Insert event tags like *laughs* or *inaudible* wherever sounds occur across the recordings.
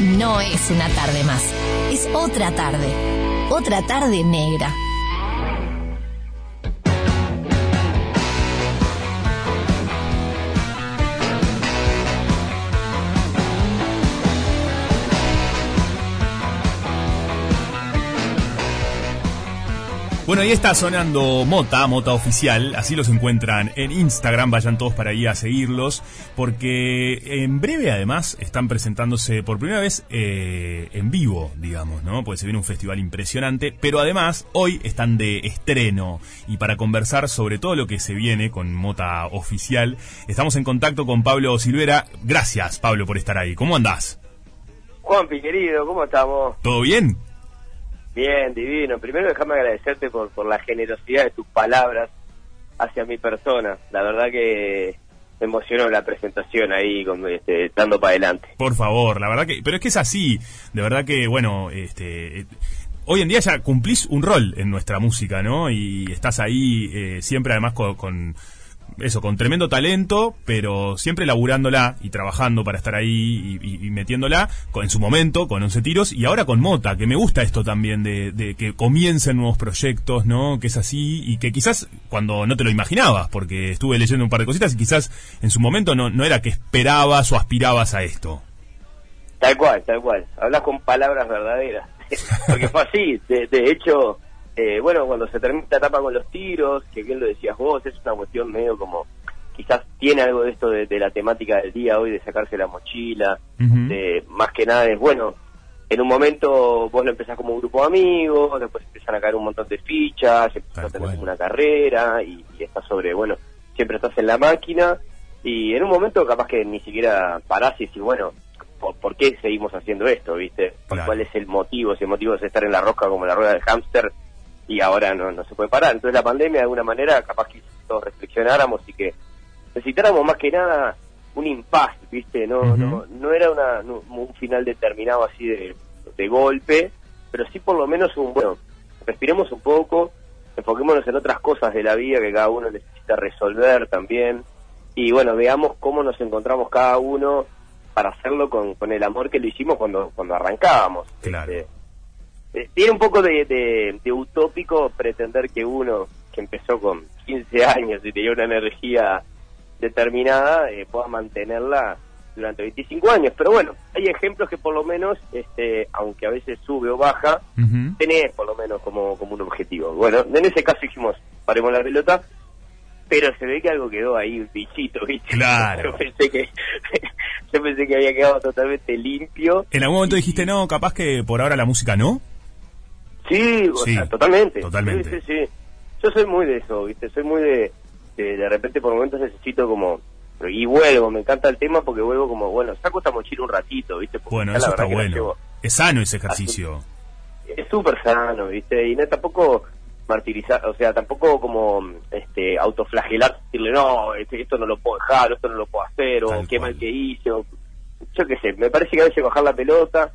no es una tarde más, es otra tarde, otra tarde negra. Bueno, ahí está sonando Mota, Mota Oficial, así los encuentran en Instagram, vayan todos para ahí a seguirlos, porque en breve además están presentándose por primera vez eh, en vivo, digamos, ¿no? Porque se viene un festival impresionante, pero además hoy están de estreno y para conversar sobre todo lo que se viene con Mota Oficial, estamos en contacto con Pablo Silvera. Gracias, Pablo, por estar ahí. ¿Cómo andás? Juanpi, querido, ¿cómo estamos? ¿Todo bien? Bien, divino. Primero déjame agradecerte por, por la generosidad de tus palabras hacia mi persona. La verdad que me emocionó la presentación ahí, con, este, dando para adelante. Por favor, la verdad que... Pero es que es así. De verdad que, bueno, este... Hoy en día ya cumplís un rol en nuestra música, ¿no? Y estás ahí eh, siempre además con eso, con tremendo talento, pero siempre laburándola y trabajando para estar ahí y, metiéndola con, en su momento con 11 tiros y ahora con Mota, que me gusta esto también de, que comiencen nuevos proyectos, ¿no? Que es así y que quizás cuando no te lo imaginabas, porque estuve leyendo un par de cositas y quizás en su momento no, no era que esperabas o aspirabas a esto. Tal cual, tal cual. Hablas con palabras verdaderas. *laughs* porque fue así. De, de hecho, eh, bueno, cuando se termina esta etapa con los tiros, que bien lo decías vos, es una cuestión medio como, quizás tiene algo de esto de, la temática del día hoy, de sacarse la mochila, de, más que nada es, bueno, en un momento vos lo empezás como un grupo de amigos, después empiezan a caer un montón de fichas, empiezas a tener una carrera y, estás sobre, bueno, siempre estás en la máquina y en un momento capaz que ni siquiera parás y decís, bueno, ¿por, qué seguimos haciendo esto, viste? ¿Cuál es el motivo? Si el motivo es estar en la rosca como la rueda del hámster, y ahora no, no se puede parar. Entonces la pandemia de alguna manera capaz que todos reflexionáramos y que necesitáramos más que nada un impasse, ¿viste? No, no, no era una, un final determinado así de, de golpe, pero sí por lo menos un, bueno, respiremos un poco, enfoquémonos en otras cosas de la vida que cada uno necesita resolver también y bueno, veamos cómo nos encontramos cada uno para hacerlo con, con el amor que lo hicimos cuando, cuando arrancábamos. Claro. Este, eh, tiene un poco de, utópico pretender que uno que empezó con 15 años y tenía una energía determinada eh, pueda mantenerla durante 25 años. Pero bueno, hay ejemplos que por lo menos, este, aunque a veces sube o baja, tenés por lo menos como, como un objetivo. Bueno, en ese caso dijimos, paremos la pelota, pero se ve que algo quedó ahí, un bichito, ¿viste? Claro. *laughs* Yo pensé que, *laughs* yo pensé que había quedado totalmente limpio. En algún momento dijiste, no, capaz que por ahora la música no. Sí, totalmente. Totalmente. Sí, sí, Yo soy muy de eso, ¿viste? Soy muy de, de, repente por momentos necesito como y vuelvo, me encanta el tema porque vuelvo como, bueno, saco esta mochila un ratito, ¿viste? bueno, eso está bueno. Es sano ese ejercicio. Es súper sano, ¿viste? Y no tampoco martirizar, o sea, tampoco como este autoflagelar, decirle, no, este, esto no lo puedo dejar, esto no lo puedo hacer, o qué mal que hice, yo qué sé, me parece que a veces bajar la pelota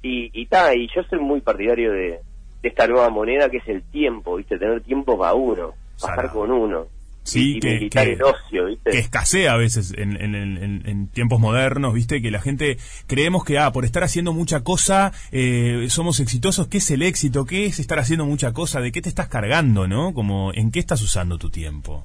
y, y ta, y yo soy muy partidario de, de esta nueva moneda que es el tiempo, ¿viste? Tener tiempo para uno, pasar con uno. Sí, que, el ocio, ¿viste? que escasea a veces en, en, tiempos modernos, ¿viste? Que la gente creemos que, ah, por estar haciendo mucha cosa, eh, somos exitosos. ¿Qué es el éxito? ¿Qué es estar haciendo mucha cosa? ¿De qué te estás cargando, no? Como, ¿en qué estás usando tu tiempo?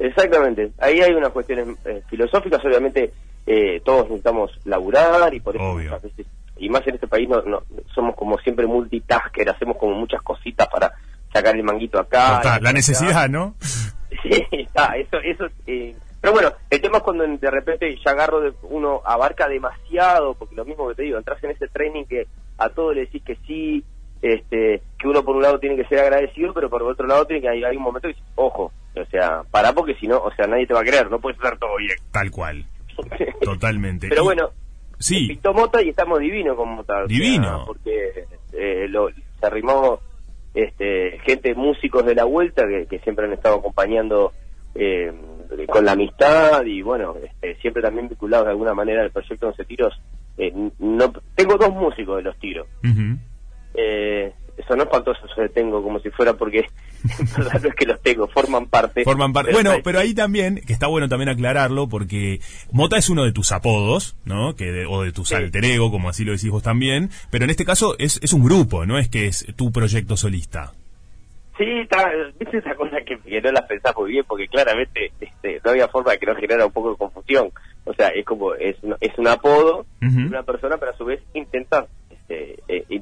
Exactamente. Ahí hay unas cuestiones eh, filosóficas, obviamente eh, todos necesitamos laburar y por eso a veces y más en este país no, somos como siempre multitasker, hacemos como muchas cositas para sacar el manguito acá. la necesidad, ¿no? *laughs* Sí, está, eso, eso, eh, pero bueno, el tema es cuando de repente ya agarro, de, uno abarca demasiado, porque lo mismo que te digo, entras en ese training que a todo le decís que sí, este, que uno por un lado tiene que ser agradecido, pero por otro lado tiene que hay, hay un momento que dices, ojo, o sea, para porque si no, o sea, nadie te va a creer, no puedes hacer todo bien. Tal cual. *laughs* Totalmente. Pero bueno, Sí. Pintó Mota y estamos divino con Mota. Divino. porque eh, se arrimó este, gente, músicos de la vuelta que, siempre han estado acompañando eh, con la amistad y bueno, este, siempre también vinculados de alguna manera al proyecto 11 Tiros. Eh, no, tengo dos músicos de los tiros. eso no es espantoso, eso tengo como si fuera porque *laughs* no es que los tengo, forman parte. Forman parte. Bueno, pero ahí también, que está bueno también aclararlo, porque Mota es uno de tus apodos, ¿no? Que o de tu alter ego, como así lo decís vos también, pero en este caso es, es un grupo, no es que es tu proyecto solista. Sí, está, es esa cosa que, no las pensás muy bien, porque claramente este, no había forma de que no generara un poco de confusión. O sea, es como, es, es un apodo de una persona, pero a su vez intenta eh,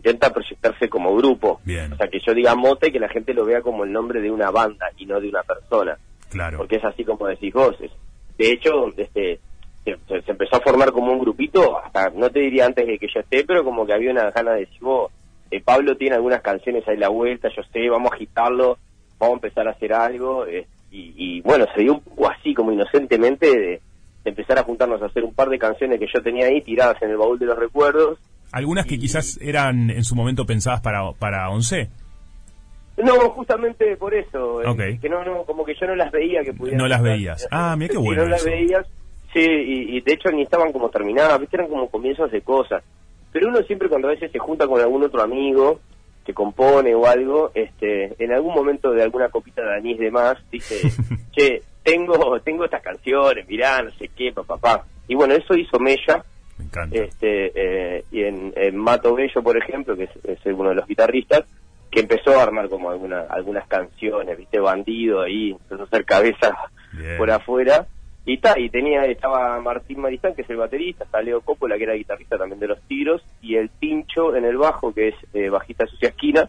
intenta proyectarse como grupo. O sea, que yo diga mote y que la gente lo vea como el nombre de una banda y no de una persona. Claro. Porque es así como decís vos. de hecho, este, se, empezó a formar como un grupito, hasta no te diría antes de que yo esté, pero como que había una gana de decir, vos, eh, Pablo tiene algunas canciones ahí la vuelta, yo sé, vamos a agitarlo, vamos a empezar a hacer algo. Eh, y, bueno, se dio un poco así, como inocentemente, de, empezar a juntarnos a hacer un par de canciones que yo tenía ahí tiradas en el baúl de los recuerdos. Algunas que quizás eran en su momento pensadas para, para Once. No, justamente por eso. Eh, que no, no, como que yo no las veía que pudieran. No las veías. Ah, mira qué bueno. no las veías, sí, y, de hecho ni estaban como terminadas, ¿viste? eran como comienzos de cosas. Pero uno siempre cuando a veces se junta con algún otro amigo que compone o algo, este, en algún momento de alguna copita de anís de más, dice, *laughs* che, tengo, tengo estas canciones, mirá, no sé qué, papá, papá. Y bueno, eso hizo Mella. Me encanta. Este, eh, y en, Mato Bello, por ejemplo, que es, uno de los guitarristas, que empezó a armar como alguna, algunas canciones, viste, bandido ahí, empezó a hacer cabeza por afuera. Y, ta, y tenía, estaba Martín Maristán, que es el baterista, está Leo Coppola, que era guitarrista también de los tiros, y el Tincho en el bajo, que es eh, bajista de Sucia Esquina,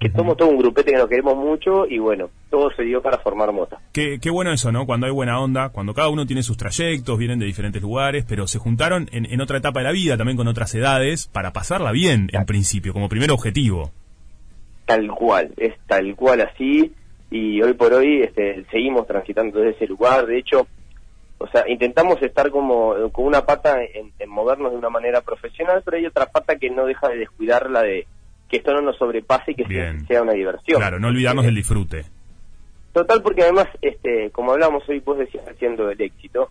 que somos todo un grupete que nos queremos mucho y bueno, todo se dio para formar Mota. Qué, qué bueno eso, ¿no? Cuando hay buena onda, cuando cada uno tiene sus trayectos, vienen de diferentes lugares, pero se juntaron en, en otra etapa de la vida, también con otras edades, para pasarla bien, en principio, como primer objetivo. Tal cual, es tal cual así, y hoy por hoy este, seguimos transitando desde ese lugar, de hecho, o sea, intentamos estar como con una pata en, movernos de una manera profesional, pero hay otra pata que no deja de descuidar la de que esto no nos sobrepase y que sea una diversión. Claro, no olvidarnos del disfrute. Total, porque además, este, como hablamos hoy, vos decías haciendo el éxito,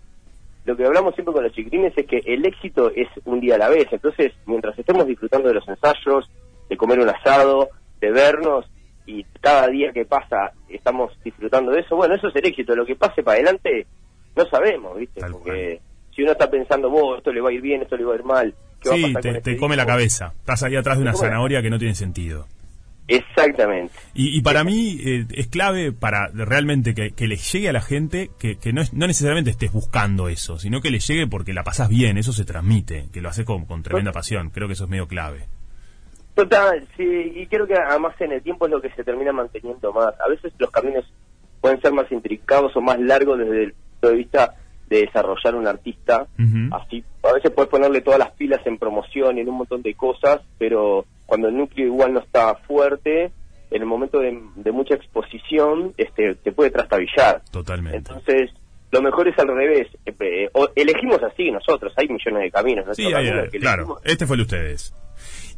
lo que hablamos siempre con los chiquitines es que el éxito es un día a la vez. Entonces, mientras estemos disfrutando de los ensayos, de comer un asado, de vernos, y cada día que pasa estamos disfrutando de eso, bueno, eso es el éxito. Lo que pase para adelante no sabemos, ¿viste? Porque si uno está pensando, vos, esto le va a ir bien, esto le va a ir mal, ¿qué sí, te, este come la cabeza. Estás ahí atrás de una zanahoria que no tiene sentido. Exactamente. Y, para mí eh, es clave para realmente que, que, le llegue a la gente que, que no, no necesariamente estés buscando eso, sino que le llegue porque la pasás bien, eso se transmite, que lo hace con, con tremenda pasión. Creo que eso es medio clave. Total, sí, y creo que además en el tiempo es lo que se termina manteniendo más. A veces los caminos pueden ser más intricados o más largos desde el de vista de desarrollar un artista. Así, a veces puedes ponerle todas las pilas en promoción y en un montón de cosas, pero cuando el núcleo igual no está fuerte, en el momento de, mucha exposición, este, te puede trastabillar. Totalmente. Entonces, lo mejor es al revés. Eh, eh, elegimos así nosotros, hay millones de caminos. Sí, claro. Este fue el de ustedes.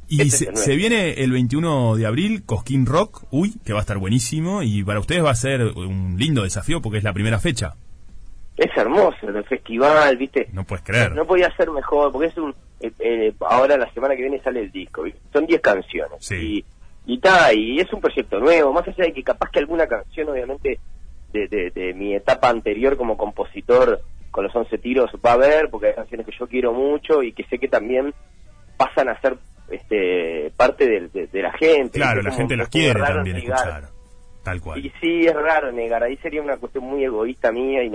Y este se, viene el 21 de abril Cosquín Rock, uy, que va a estar buenísimo y para ustedes va a ser un lindo desafío porque es la primera fecha es hermoso el festival, ¿viste? No puedes creer. No, podía ser mejor, porque es un. Eh, eh, ahora la semana que viene sale el disco, son 10 canciones. Sí. Y, y, y es un proyecto nuevo, más allá de que capaz que alguna canción, obviamente, de, de, mi etapa anterior como compositor con los 11 tiros va a haber, porque hay canciones que yo quiero mucho y que sé que también pasan a ser este parte de, la gente. Claro, la gente las quiere también escuchar. Tal cual. Y sí, es raro negar. Ahí sería una cuestión muy egoísta mía y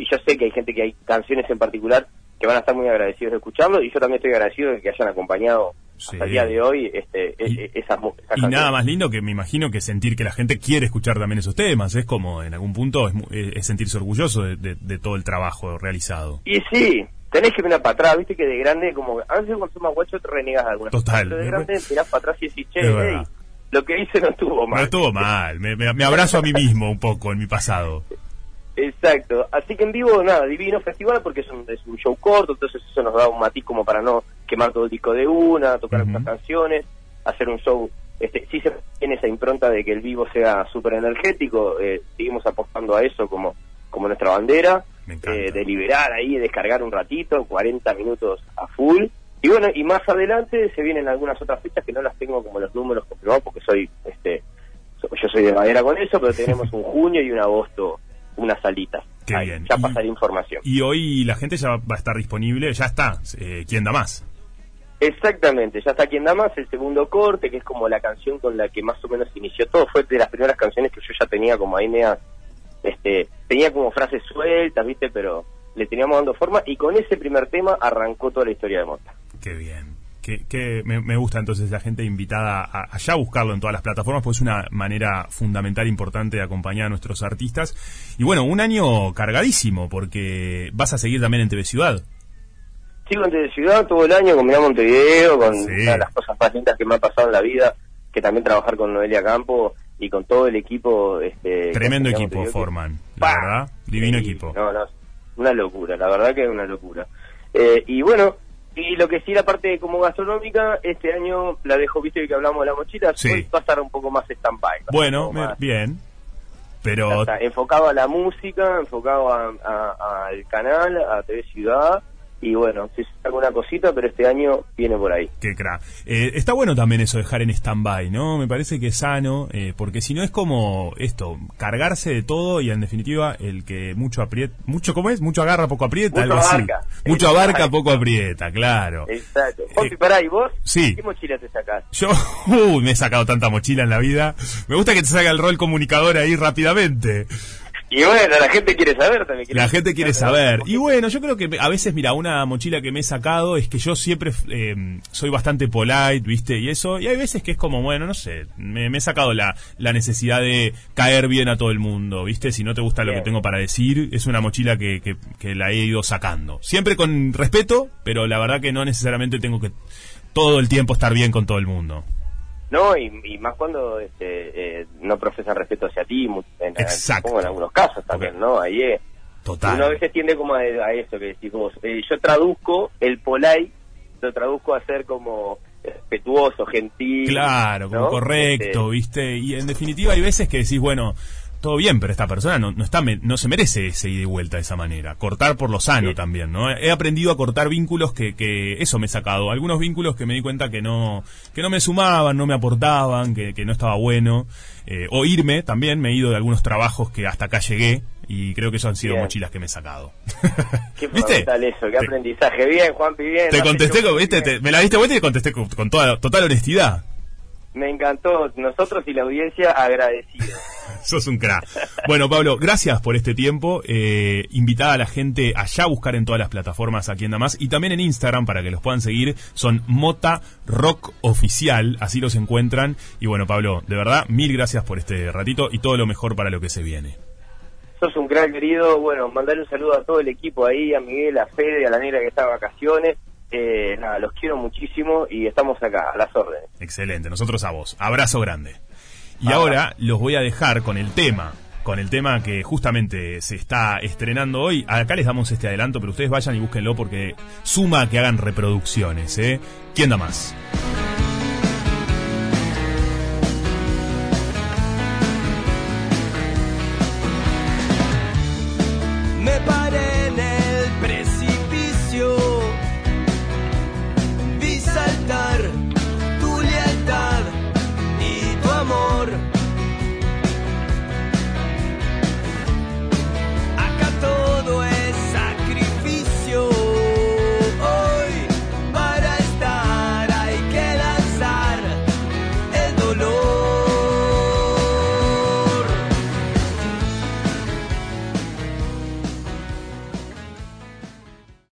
y yo sé que hay gente que hay canciones en particular que van a estar muy agradecidos de escucharlo y yo también estoy agradecido de que hayan acompañado hasta el día de hoy este, e, e, esas, Y nada más lindo que me imagino que sentir que la gente quiere escuchar también esos temas, es como en algún punto es, sentirse orgulloso de, todo el trabajo realizado. Y sí, tenés que mirar para atrás, viste que de grande, como a veces cuando sos más guacho te renegas de alguna Total. Pero de grande mirás para atrás y decís, che, lo que hice no estuvo mal. No estuvo mal, me, me abrazo a mí mismo un poco en mi pasado. *laughs* Exacto, así que en vivo, nada, divino festival porque es un, es un show corto, entonces eso nos da un matiz como para no quemar todo el disco de una, tocar algunas canciones, hacer un show, este, sí se tiene esa impronta de que el vivo sea súper energético, eh, seguimos apostando a eso como, como nuestra bandera, eh, de liberar ahí, descargar un ratito, 40 minutos a full, y bueno, y más adelante se vienen algunas otras fechas que no las tengo como los números comprobados porque soy, este, yo soy de madera con eso, pero *laughs* tenemos un junio y un agosto, unas salitas. Qué Ahí, bien. Ya pasaré información. Y hoy la gente ya va a estar disponible, ya está. Eh, ¿Quién da más? Exactamente, ya está quien da más, el segundo corte, que es como la canción con la que más o menos inició todo, fue de las primeras canciones que yo ya tenía como ahí media, este, tenía como frases sueltas, viste, pero le teníamos dando forma y con ese primer tema arrancó toda la historia de Mota. Qué bien. Que, que me, me gusta entonces la gente invitada a, a ya buscarlo en todas las plataformas, pues es una manera fundamental, importante de acompañar a nuestros artistas. Y bueno, un año cargadísimo, porque vas a seguir también en TV Ciudad. Sigo en TV Ciudad todo el año con Mirá Montevideo, con Sí. una de las cosas más lindas que me ha pasado en la vida, que también trabajar con Noelia Campo y con todo el equipo. Este, Tremendo equipo Montevideo, que- forman, verdad. Divino Sí, equipo. No, no, una locura, la verdad que es una locura. Eh, y bueno, y lo que sí, la parte como gastronómica, este año la dejo, viste que hablamos de la mochila, Sí. hoy va a estar un poco más stand-by. a Bueno, más- bien. Pero está, enfocado a la música, enfocado a- a- al canal, a TV Ciudad, y bueno, si saca alguna cosita, pero este año viene por ahí. Qué crack. Eh, está bueno también eso, dejar en stand-by, ¿no? Me parece que es sano, eh, porque si no es como esto, cargarse de todo y en definitiva el que mucho aprieta, mucho, ¿cómo es? Mucho agarra, poco aprieta, Mucho algo así. abarca. Mucho Exacto. abarca, poco aprieta, claro. Exacto. Eh, Juanpi, pará, ¿y vos? sí. ¿Qué mochila te sacás? Yo, *laughs* uy, me he sacado tanta mochila en la vida. Me gusta que te salga el rol comunicador ahí rápidamente. Y bueno, la gente quiere saber también. La gente quiere saber. Y bueno, yo creo que a veces, mira, una mochila que me he sacado es que yo siempre eh, soy bastante polite, ¿viste? Y eso, y hay veces que es como, bueno, no sé, me, me he sacado la, la necesidad de caer bien a todo el mundo, ¿viste? Si no te gusta lo que tengo para decir, es una mochila que, que, que la he ido sacando. Siempre con respeto, pero la verdad que no necesariamente tengo que todo el tiempo estar bien con todo el mundo. No, y, y más cuando este, eh, no profesan respeto hacia ti, en, Exacto. en algunos casos también. ¿no? Ahí es. Total. Uno a veces tiende como a, a eso que decís vos. Eh, yo traduzco el polite, lo traduzco a ser como respetuoso, gentil. Claro, como ¿no? correcto, Este, ¿viste? Y en definitiva hay veces que decís, bueno, todo bien, pero esta persona no, no está no se merece ese ida y vuelta de esa manera. Cortar por lo sano Sí. también, ¿no? He aprendido a cortar vínculos que, que eso me he sacado. Algunos vínculos que me di cuenta que no, que no me sumaban, no me aportaban, que, que no estaba bueno. Eh, o irme también, me he ido de algunos trabajos que hasta acá llegué y creo que eso han sido Bien. mochilas que me he sacado. *laughs* Qué *laughs* ¿Viste? eso, qué Te- aprendizaje. Bien, Juanpi, bien. Te contesté, con- ¿viste? Te- me la diste vuelta y te contesté con, con toda, total honestidad. Me encantó. Nosotros y la audiencia agradecidos. *laughs* Sos un crack. Bueno, Pablo, gracias por este tiempo. Eh, invitada a la gente a ya buscar en todas las plataformas aquí en Damas y también en Instagram para que los puedan seguir. Son Mota Rock Oficial, así los encuentran. Y bueno, Pablo, de verdad, mil gracias por este ratito y todo lo mejor para lo que se viene. Sos un gran querido. Bueno, mandarle un saludo a todo el equipo ahí, a Miguel, a Fede, a la negra que está de vacaciones. Eh, nada, los quiero muchísimo y estamos acá, a las órdenes. Excelente, nosotros a vos. Abrazo grande. Y Ah. ahora los voy a dejar con el tema, con el tema que justamente se está estrenando hoy. Acá les damos este adelanto, pero ustedes vayan y búsquenlo porque suma que hagan reproducciones, ¿eh? ¿Quién da más?